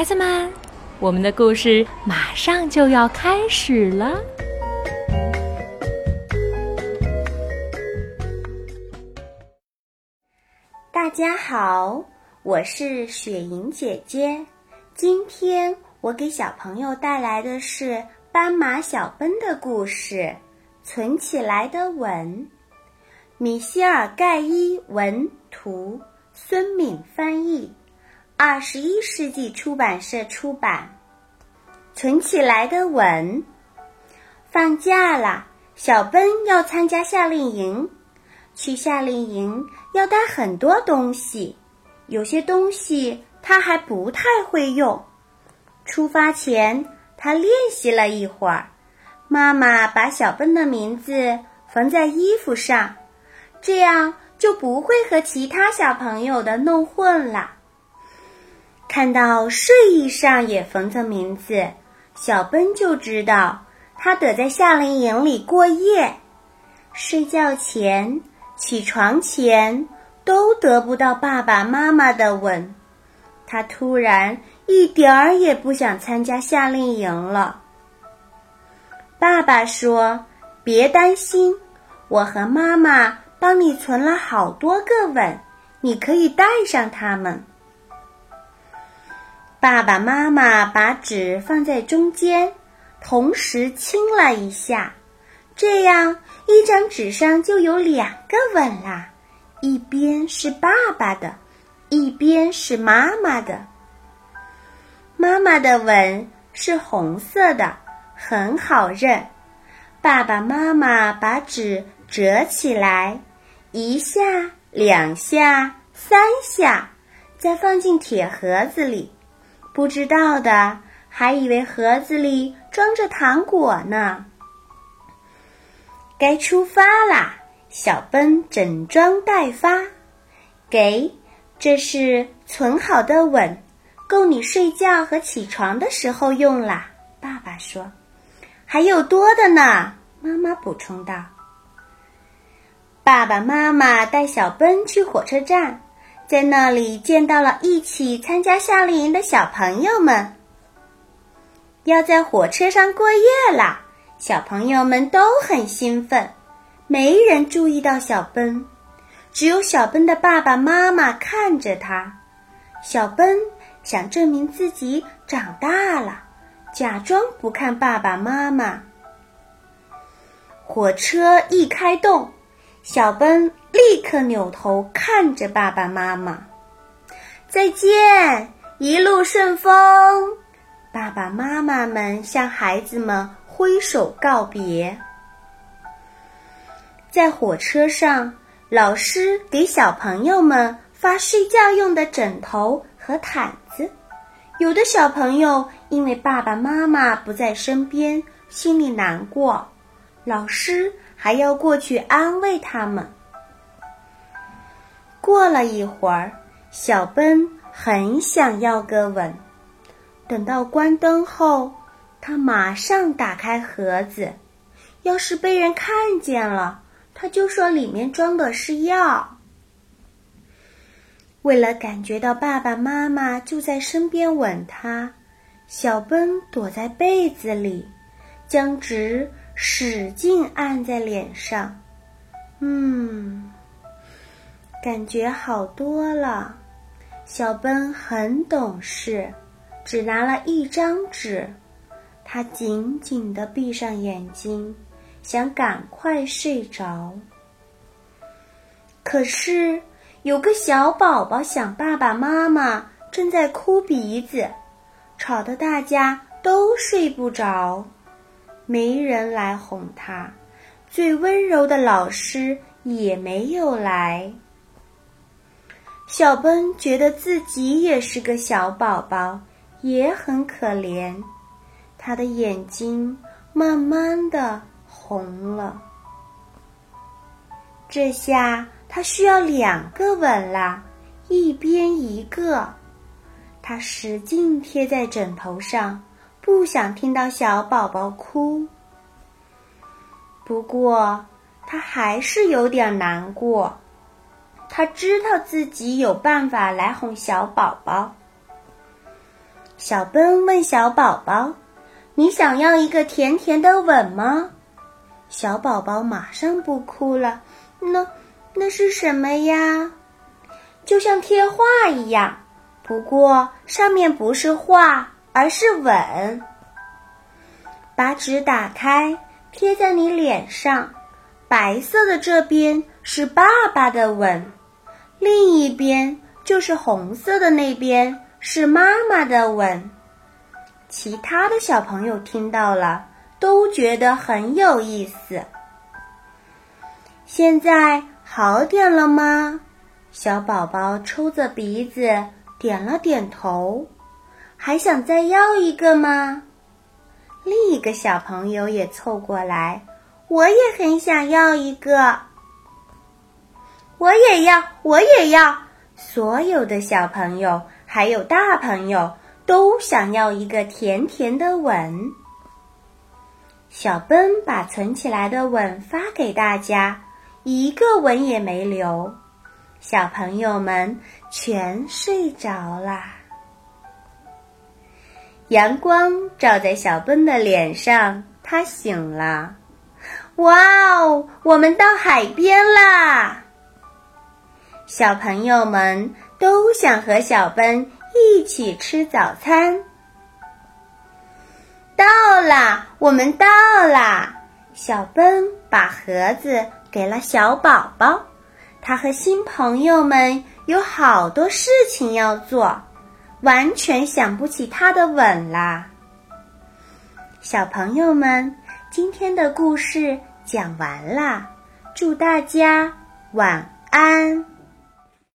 孩子们，我们的故事马上就要开始了。大家好，我是雪莹姐姐。今天我给小朋友带来的是斑马小奔的故事，《存起来的吻》。米歇尔·盖伊文图，孙敏翻译，二十一世纪出版社出版。存起来的吻。放假了，小奔要参加夏令营。去夏令营要带很多东西，有些东西他还不太会用。出发前，他练习了一会儿。妈妈把小奔的名字缝在衣服上。这样就不会和其他小朋友的弄混了。看到睡衣上也缝着名字，小奔就知道他得在夏令营里过夜。睡觉前、起床前都得不到爸爸妈妈的吻，他突然一点儿也不想参加夏令营了。爸爸说：“别担心，我和妈妈。”帮你存了好多个吻，你可以带上它们。爸爸妈妈把纸放在中间，同时亲了一下，这样一张纸上就有两个吻啦，一边是爸爸的，一边是妈妈的。妈妈的吻是红色的，很好认。爸爸妈妈把纸折起来。一下，两下，三下，再放进铁盒子里。不知道的还以为盒子里装着糖果呢。该出发啦！小奔整装待发。给，这是存好的吻，够你睡觉和起床的时候用啦。爸爸说。还有多的呢。妈妈补充道。爸爸妈妈带小奔去火车站，在那里见到了一起参加夏令营的小朋友们。要在火车上过夜啦！小朋友们都很兴奋，没人注意到小奔，只有小奔的爸爸妈妈看着他。小奔想证明自己长大了，假装不看爸爸妈妈。火车一开动。小奔立刻扭头看着爸爸妈妈，再见，一路顺风。爸爸妈妈们向孩子们挥手告别。在火车上，老师给小朋友们发睡觉用的枕头和毯子。有的小朋友因为爸爸妈妈不在身边，心里难过，老师。还要过去安慰他们。过了一会儿，小奔很想要个吻。等到关灯后，他马上打开盒子。要是被人看见了，他就说里面装的是药。为了感觉到爸爸妈妈就在身边吻他，小奔躲在被子里，将纸。使劲按在脸上，嗯，感觉好多了。小奔很懂事，只拿了一张纸，他紧紧地闭上眼睛，想赶快睡着。可是有个小宝宝想爸爸妈妈，正在哭鼻子，吵得大家都睡不着。没人来哄他，最温柔的老师也没有来。小奔觉得自己也是个小宝宝，也很可怜，他的眼睛慢慢的红了。这下他需要两个吻啦，一边一个。他使劲贴在枕头上。不想听到小宝宝哭，不过他还是有点难过。他知道自己有办法来哄小宝宝。小奔问小宝宝：“你想要一个甜甜的吻吗？”小宝宝马上不哭了。那那是什么呀？就像贴画一样，不过上面不是画，而是吻。把纸打开，贴在你脸上，白色的这边是爸爸的吻，另一边就是红色的那边。是妈妈的吻，其他的小朋友听到了都觉得很有意思。现在好点了吗？小宝宝抽着鼻子点了点头。还想再要一个吗？另一个小朋友也凑过来，我也很想要一个。我也要，我也要。所有的小朋友。还有大朋友都想要一个甜甜的吻。小奔把存起来的吻发给大家，一个吻也没留。小朋友们全睡着啦。阳光照在小奔的脸上，他醒了。哇哦，我们到海边啦！小朋友们。都想和小奔一起吃早餐。到啦，我们到啦！小奔把盒子给了小宝宝，他和新朋友们有好多事情要做，完全想不起他的吻啦。小朋友们，今天的故事讲完啦，祝大家晚安。